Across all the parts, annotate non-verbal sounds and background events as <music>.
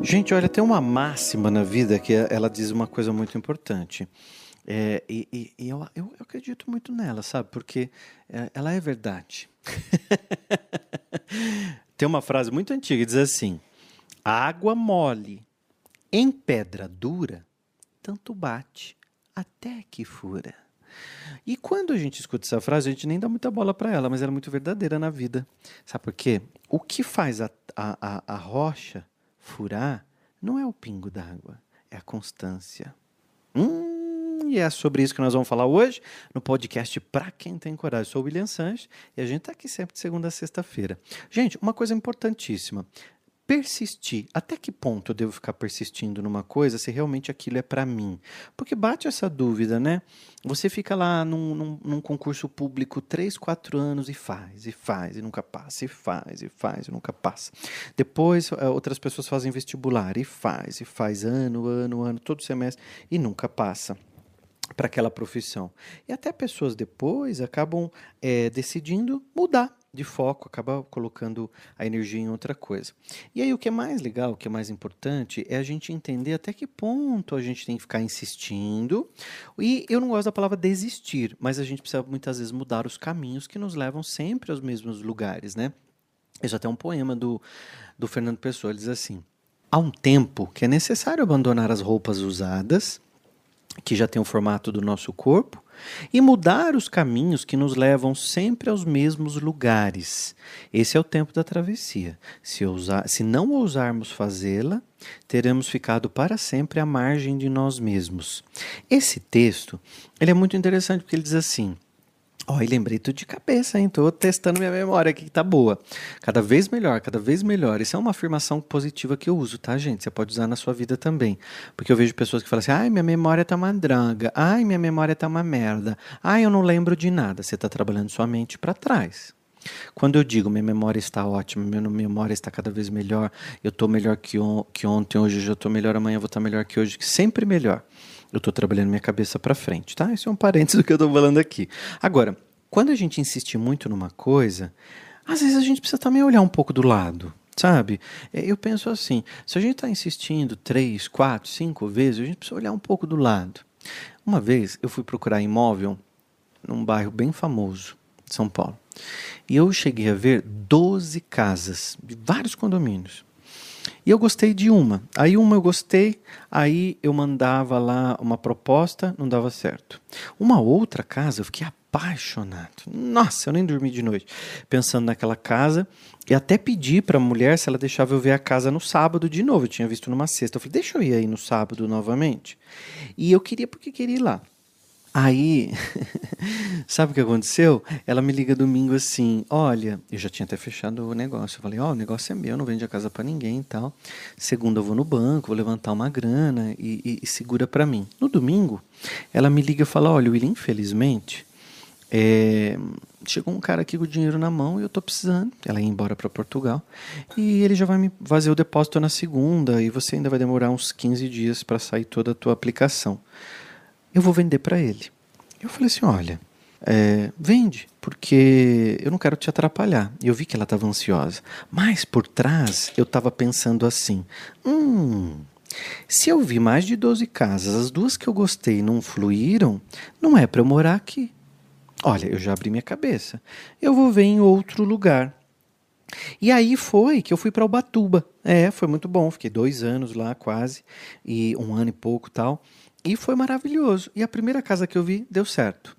Gente, olha, tem uma máxima na vida que ela diz uma coisa muito importante. É, e, e, e eu, eu, eu, acredito muito nela, sabe? Porque é, ela é verdade. <laughs> tem uma frase muito antiga que diz assim: água mole em pedra dura, tanto bate até que fura. E quando a gente escuta essa frase, a gente nem dá muita bola para ela, mas ela é muito verdadeira na vida. Sabe por quê? O que faz a, a, a rocha furar não é o pingo d'água, é a constância. Hum, e é sobre isso que nós vamos falar hoje no podcast Pra Quem Tem Coragem. Eu sou o William Sanches e a gente está aqui sempre de segunda a sexta-feira. Gente, uma coisa importantíssima persistir. Até que ponto eu devo ficar persistindo numa coisa se realmente aquilo é para mim? Porque bate essa dúvida, né? Você fica lá num, num, num, concurso público três, quatro anos e faz, e faz, e nunca passa, e faz, e faz, e nunca passa. Depois eh, outras pessoas fazem vestibular e faz, e faz ano, ano, ano, todo semestre, e nunca passa para aquela profissão. E até pessoas depois acabam é, decidindo mudar de foco, acaba colocando a energia em outra coisa. E aí o que é mais legal, o que é mais importante é a gente entender até que ponto a gente tem que ficar insistindo. E eu não gosto da palavra desistir, mas a gente precisa muitas vezes mudar os caminhos que nos levam sempre aos mesmos lugares, né? Isso até um poema do, do Fernando Pessoa, ele diz assim: Há um tempo que é necessário abandonar as roupas usadas que já tem o formato do nosso corpo, e mudar os caminhos que nos levam sempre aos mesmos lugares. Esse é o tempo da travessia. Se, ousar, se não ousarmos fazê-la, teremos ficado para sempre à margem de nós mesmos. Esse texto ele é muito interessante porque ele diz assim: Ó, oh, e lembrei tudo de cabeça, hein? Tô testando minha memória aqui que tá boa. Cada vez melhor, cada vez melhor. Isso é uma afirmação positiva que eu uso, tá, gente? Você pode usar na sua vida também. Porque eu vejo pessoas que falam assim: ai, minha memória tá uma droga. Ai, minha memória tá uma merda. Ai, eu não lembro de nada. Você tá trabalhando sua mente para trás. Quando eu digo minha memória está ótima, minha memória está cada vez melhor, eu estou melhor que, on que ontem, hoje eu estou melhor, amanhã eu vou estar melhor que hoje, sempre melhor eu estou trabalhando minha cabeça para frente, tá? Isso é um parênteses do que eu estou falando aqui. Agora, quando a gente insiste muito numa coisa, às vezes a gente precisa também olhar um pouco do lado, sabe? É, eu penso assim: se a gente está insistindo três, quatro, cinco vezes, a gente precisa olhar um pouco do lado. Uma vez eu fui procurar imóvel num bairro bem famoso de São Paulo. E eu cheguei a ver 12 casas de vários condomínios. E eu gostei de uma. Aí uma eu gostei, aí eu mandava lá uma proposta, não dava certo. Uma outra casa eu fiquei apaixonado. Nossa, eu nem dormi de noite pensando naquela casa e até pedi para a mulher se ela deixava eu ver a casa no sábado de novo. Eu tinha visto numa sexta. Eu falei, deixa eu ir aí no sábado novamente. E eu queria porque queria ir lá. Aí, <laughs> sabe o que aconteceu? Ela me liga domingo assim: Olha, eu já tinha até fechado o negócio. Eu falei: Ó, oh, o negócio é meu, não vende a casa para ninguém e tal. Segunda eu vou no banco, vou levantar uma grana e, e, e segura para mim. No domingo, ela me liga e fala: Olha, William, infelizmente, é, chegou um cara aqui com o dinheiro na mão e eu tô precisando. Ela ia embora para Portugal e ele já vai me fazer o depósito na segunda e você ainda vai demorar uns 15 dias para sair toda a tua aplicação eu vou vender para ele. Eu falei assim: olha, é, vende, porque eu não quero te atrapalhar. E eu vi que ela estava ansiosa. Mas por trás eu estava pensando assim: hum. Se eu vi mais de 12 casas, as duas que eu gostei não fluíram, não é para eu morar aqui. Olha, eu já abri minha cabeça. Eu vou ver em outro lugar. E aí foi que eu fui para Ubatuba. É, foi muito bom. Fiquei dois anos lá quase, e um ano e pouco tal. E foi maravilhoso. E a primeira casa que eu vi deu certo.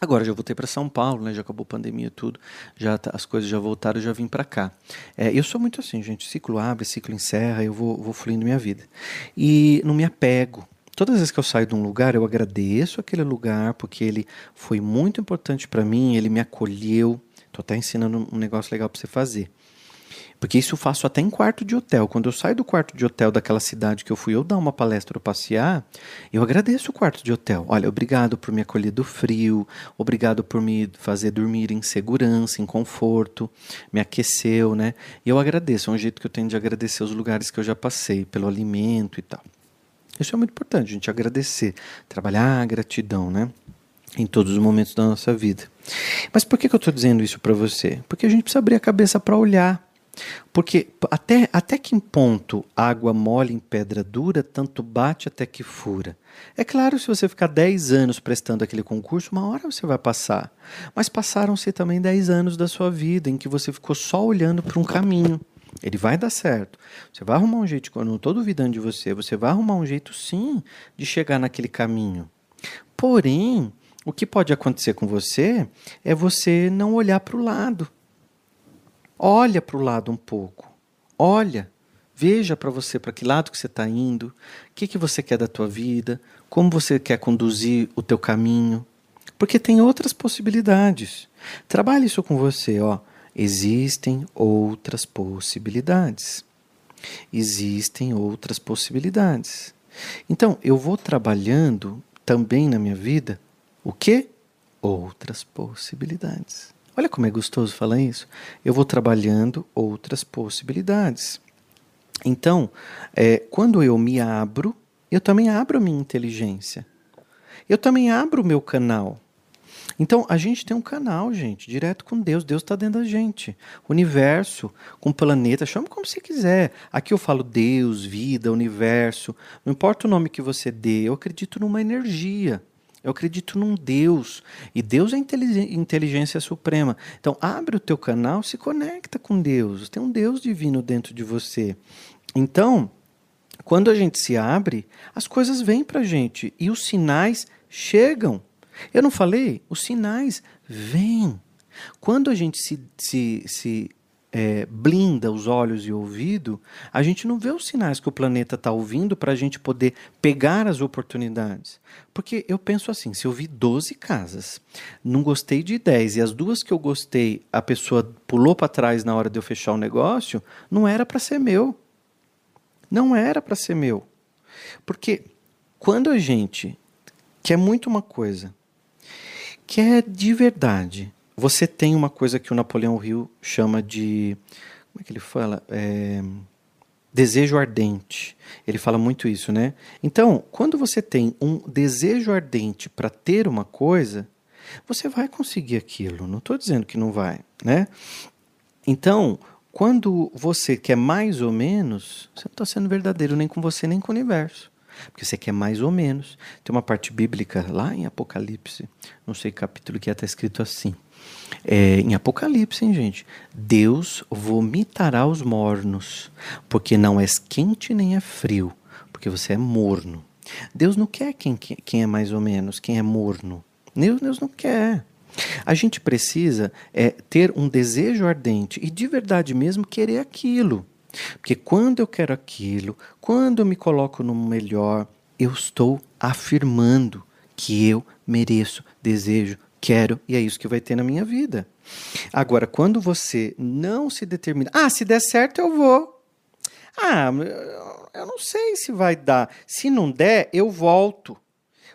Agora já voltei para São Paulo, né? Já acabou a pandemia tudo, já tá, as coisas já voltaram, já vim para cá. É, eu sou muito assim, gente. Ciclo abre, ciclo encerra, eu vou, vou fluindo minha vida e não me apego. Todas as vezes que eu saio de um lugar, eu agradeço aquele lugar porque ele foi muito importante para mim, ele me acolheu. Tô até ensinando um negócio legal para você fazer. Porque isso eu faço até em quarto de hotel. Quando eu saio do quarto de hotel daquela cidade que eu fui eu dar uma palestra ou passear, eu agradeço o quarto de hotel. Olha, obrigado por me acolher do frio, obrigado por me fazer dormir em segurança, em conforto, me aqueceu, né? E eu agradeço, é um jeito que eu tenho de agradecer os lugares que eu já passei, pelo alimento e tal. Isso é muito importante, a gente agradecer, trabalhar a gratidão, né? Em todos os momentos da nossa vida. Mas por que, que eu estou dizendo isso para você? Porque a gente precisa abrir a cabeça para olhar Porque até, até que ponto água mole em pedra dura, tanto bate até que fura. É claro, se você ficar 10 anos prestando aquele concurso, uma hora você vai passar. Mas passaram-se também 10 anos da sua vida em que você ficou só olhando para um caminho. Ele vai dar certo. Você vai arrumar um jeito, eu não estou duvidando de você, você vai arrumar um jeito sim de chegar naquele caminho. Porém, o que pode acontecer com você é você não olhar para o lado. Olha para o lado um pouco. Olha, veja para você para que lado que você está indo, o que, que você quer da tua vida, como você quer conduzir o teu caminho. Porque tem outras possibilidades. Trabalhe isso com você, ó. Existem outras possibilidades. Existem outras possibilidades. Então, eu vou trabalhando também na minha vida o que? Outras possibilidades. Olha como é gostoso falar isso. Eu vou trabalhando outras possibilidades. Então, é, quando eu me abro, eu também abro a minha inteligência. Eu também abro o meu canal. Então, a gente tem um canal, gente, direto com Deus. Deus está dentro da gente. Universo, com planeta, chama como você quiser. Aqui eu falo Deus, vida, universo. Não importa o nome que você dê, eu acredito numa energia. Eu acredito num Deus. E Deus é inteligência suprema. Então, abre o teu canal, se conecta com Deus. Tem um Deus divino dentro de você. Então, quando a gente se abre, as coisas vêm para a gente e os sinais chegam. Eu não falei? Os sinais vêm. Quando a gente se, se, se é, blinda os olhos e o ouvido, a gente não vê os sinais que o planeta está ouvindo para a gente poder pegar as oportunidades. Porque eu penso assim: se eu vi 12 casas, não gostei de 10 e as duas que eu gostei, a pessoa pulou para trás na hora de eu fechar o negócio, não era para ser meu. Não era para ser meu. Porque quando a gente quer muito uma coisa que é de verdade. Você tem uma coisa que o Napoleão Hill chama de. Como é que ele fala? É, desejo ardente. Ele fala muito isso, né? Então, quando você tem um desejo ardente para ter uma coisa, você vai conseguir aquilo. Não estou dizendo que não vai, né? Então, quando você quer mais ou menos, você não está sendo verdadeiro nem com você nem com o universo. Porque você quer mais ou menos. Tem uma parte bíblica lá em Apocalipse, não sei capítulo que está escrito assim. É, em Apocalipse, hein, gente? Deus vomitará os mornos, porque não és quente nem é frio, porque você é morno. Deus não quer quem, quem é mais ou menos, quem é morno. Deus, Deus não quer. A gente precisa é, ter um desejo ardente e de verdade mesmo querer aquilo. Porque quando eu quero aquilo, quando eu me coloco no melhor, eu estou afirmando que eu mereço, desejo, quero e é isso que vai ter na minha vida. Agora, quando você não se determina, ah, se der certo eu vou. Ah, eu não sei se vai dar. Se não der, eu volto.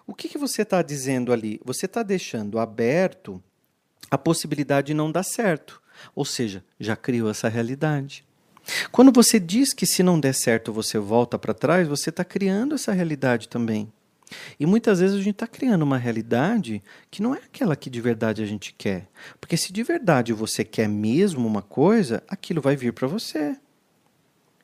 O que, que você está dizendo ali? Você está deixando aberto a possibilidade de não dar certo. Ou seja, já criou essa realidade. Quando você diz que se não der certo você volta para trás, você está criando essa realidade também. E muitas vezes a gente está criando uma realidade que não é aquela que de verdade a gente quer. Porque se de verdade você quer mesmo uma coisa, aquilo vai vir para você.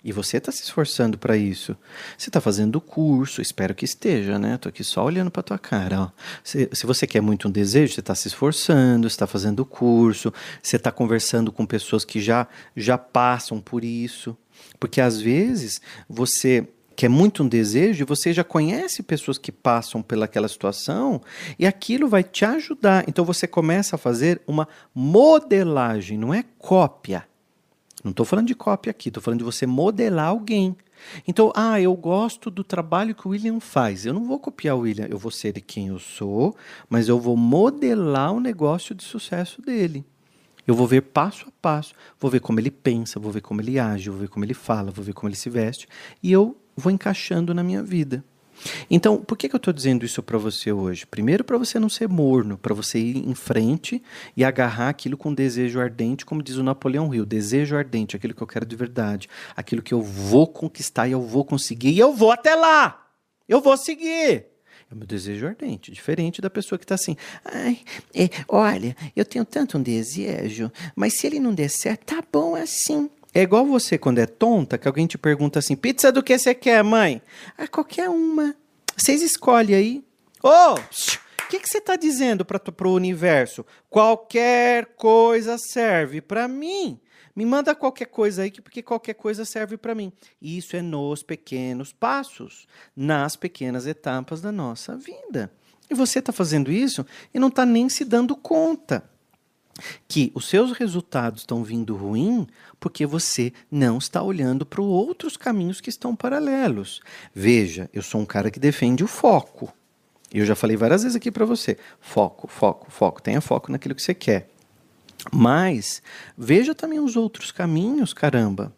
E você está se esforçando para isso. Você está fazendo o curso, espero que esteja, né? Estou aqui só olhando para tua cara. Ó. Se, se, você quer muito um desejo, você está se esforçando, está fazendo o curso, você está conversando com pessoas que já, já passam por isso. Porque às vezes você quer muito um desejo e você já conhece pessoas que passam pelaquela situação e aquilo vai te ajudar. Então você começa a fazer uma modelagem, não é cópia não estou falando de cópia aqui, estou falando de você modelar alguém. Então, ah, eu gosto do trabalho que o William faz. Eu não vou copiar o William, eu vou ser quem eu sou, mas eu vou modelar o negócio de sucesso dele. Eu vou ver passo a passo, vou ver como ele pensa, vou ver como ele age, vou ver como ele fala, vou ver como ele se veste, e eu vou encaixando na minha vida. Então, por que, que eu estou dizendo isso para você hoje? Primeiro, para você não ser morno, para você ir em frente e agarrar aquilo com desejo ardente, como diz o Napoleão Hill: desejo ardente, aquilo que eu quero de verdade, aquilo que eu vou conquistar e eu vou conseguir e eu vou até lá, eu vou seguir. É meu desejo ardente, diferente da pessoa que está assim, ai, é, olha, eu tenho tanto um desejo, mas se ele não der certo, tá bom assim. É igual você quando é tonta, que alguém te pergunta assim: pizza do que você quer, mãe? Ah, qualquer uma. Vocês escolhem aí. Ô! Oh, o que, que você está dizendo para o universo? Qualquer coisa serve para mim. Me manda qualquer coisa aí, porque qualquer coisa serve para mim. Isso é nos pequenos passos, nas pequenas etapas da nossa vida. E você está fazendo isso e não está nem se dando conta que os seus resultados estão vindo ruim porque você não está olhando para outros caminhos que estão paralelos. Veja, eu sou um cara que defende o foco. Eu já falei várias vezes aqui para você: foco, foco, foco. Tenha foco naquilo que você quer. Mas veja também os outros caminhos, caramba.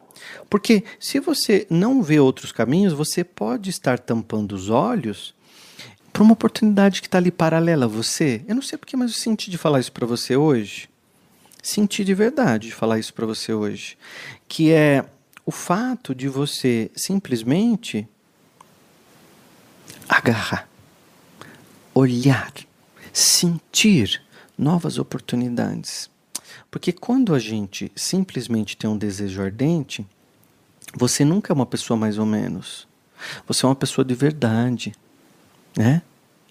Porque se você não vê outros caminhos, você pode estar tampando os olhos para uma oportunidade que está ali paralela a você. Eu não sei porque, mas eu senti de falar isso para você hoje. Senti de verdade de falar isso para você hoje. Que é o fato de você simplesmente agarrar olhar, sentir novas oportunidades. Porque quando a gente simplesmente tem um desejo ardente, você nunca é uma pessoa mais ou menos. Você é uma pessoa de verdade, né?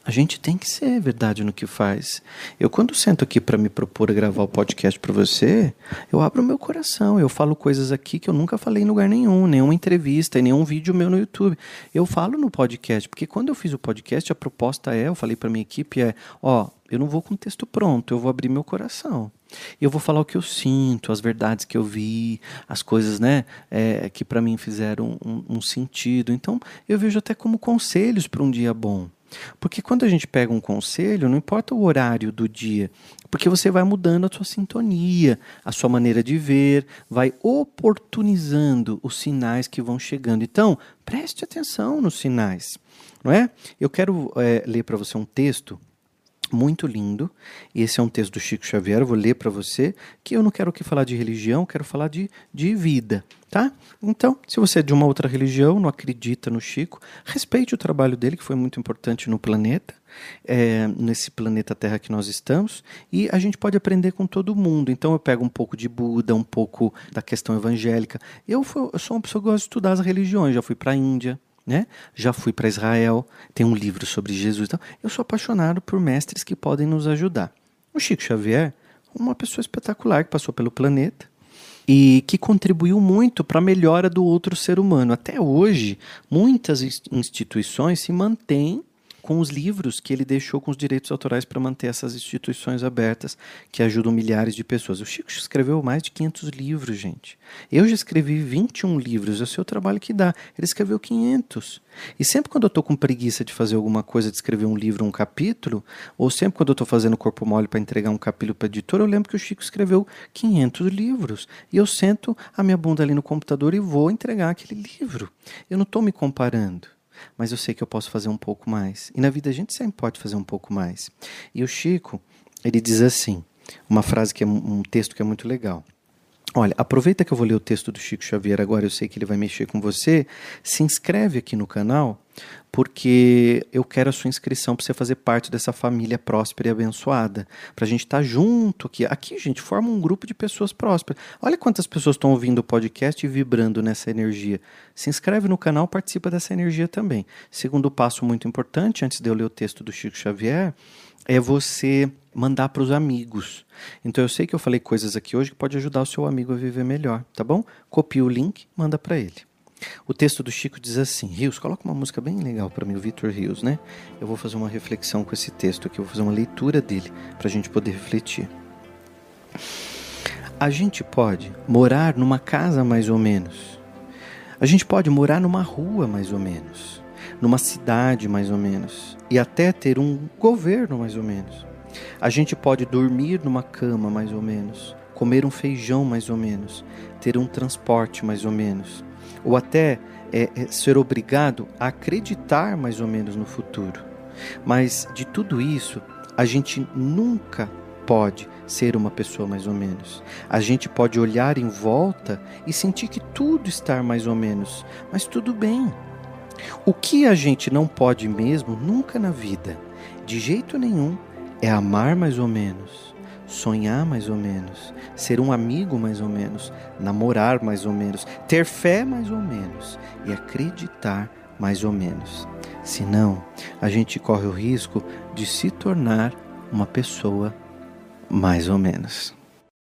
A gente tem que ser verdade no que faz. Eu, quando sento aqui para me propor gravar o podcast para você, eu abro meu coração. Eu falo coisas aqui que eu nunca falei em lugar nenhum, nenhuma entrevista, nenhum vídeo meu no YouTube. Eu falo no podcast, porque quando eu fiz o podcast, a proposta é, eu falei para minha equipe, é: ó, eu não vou com o texto pronto, eu vou abrir meu coração. Eu vou falar o que eu sinto, as verdades que eu vi, as coisas né, é, que para mim fizeram um, um sentido. Então, eu vejo até como conselhos para um dia bom. Porque quando a gente pega um conselho, não importa o horário do dia, porque você vai mudando a sua sintonia, a sua maneira de ver, vai oportunizando os sinais que vão chegando. Então, preste atenção nos sinais, não é? Eu quero é, ler para você um texto muito lindo. Esse é um texto do Chico Xavier, eu vou ler para você, que eu não quero aqui falar de religião, quero falar de, de vida, tá? Então, se você é de uma outra religião, não acredita no Chico, respeite o trabalho dele, que foi muito importante no planeta, é, nesse planeta Terra que nós estamos, e a gente pode aprender com todo mundo. Então, eu pego um pouco de Buda, um pouco da questão evangélica. Eu, eu sou uma pessoa que gosta de estudar as religiões, já fui para a Índia, né? Já fui para Israel, tem um livro sobre Jesus. Então, eu sou apaixonado por mestres que podem nos ajudar. O Chico Xavier, uma pessoa espetacular que passou pelo planeta e que contribuiu muito para a melhora do outro ser humano. Até hoje, muitas instituições se mantêm com os livros que ele deixou com os direitos autorais para manter essas instituições abertas que ajudam milhares de pessoas. O Chico escreveu mais de 500 livros, gente. Eu já escrevi 21 livros, é o seu trabalho que dá. Ele escreveu 500. E sempre quando eu estou com preguiça de fazer alguma coisa, de escrever um livro, um capítulo, ou sempre quando eu estou fazendo corpo mole para entregar um capítulo para editor, eu lembro que o Chico escreveu 500 livros. E eu sento a minha bunda ali no computador e vou entregar aquele livro. Eu não estou me comparando mas eu sei que eu posso fazer um pouco mais. E na vida a gente sempre pode fazer um pouco mais. E o Chico, ele diz assim, uma frase que é um texto que é muito legal. Olha, aproveita que eu vou ler o texto do Chico Xavier agora, eu sei que ele vai mexer com você. Se inscreve aqui no canal, porque eu quero a sua inscrição para você fazer parte dessa família próspera e abençoada. Para a gente estar tá junto aqui. Aqui, gente, forma um grupo de pessoas prósperas. Olha quantas pessoas estão ouvindo o podcast e vibrando nessa energia. Se inscreve no canal, participa dessa energia também. Segundo passo muito importante, antes de eu ler o texto do Chico Xavier, é você mandar para os amigos. Então eu sei que eu falei coisas aqui hoje que pode ajudar o seu amigo a viver melhor, tá bom? Copia o link, manda para ele. O texto do Chico diz assim: Rios, coloca uma música bem legal para mim, o Victor Rios, né? Eu vou fazer uma reflexão com esse texto aqui, vou fazer uma leitura dele para a gente poder refletir. A gente pode morar numa casa mais ou menos. A gente pode morar numa rua mais ou menos, numa cidade mais ou menos, e até ter um governo mais ou menos. A gente pode dormir numa cama mais ou menos, comer um feijão mais ou menos, ter um transporte mais ou menos, ou até é, é, ser obrigado a acreditar mais ou menos no futuro. Mas de tudo isso, a gente nunca pode ser uma pessoa mais ou menos. A gente pode olhar em volta e sentir que tudo está mais ou menos, mas tudo bem. O que a gente não pode mesmo nunca na vida, de jeito nenhum, é amar mais ou menos, sonhar mais ou menos, ser um amigo mais ou menos, namorar mais ou menos, ter fé mais ou menos e acreditar mais ou menos. Senão, a gente corre o risco de se tornar uma pessoa mais ou menos.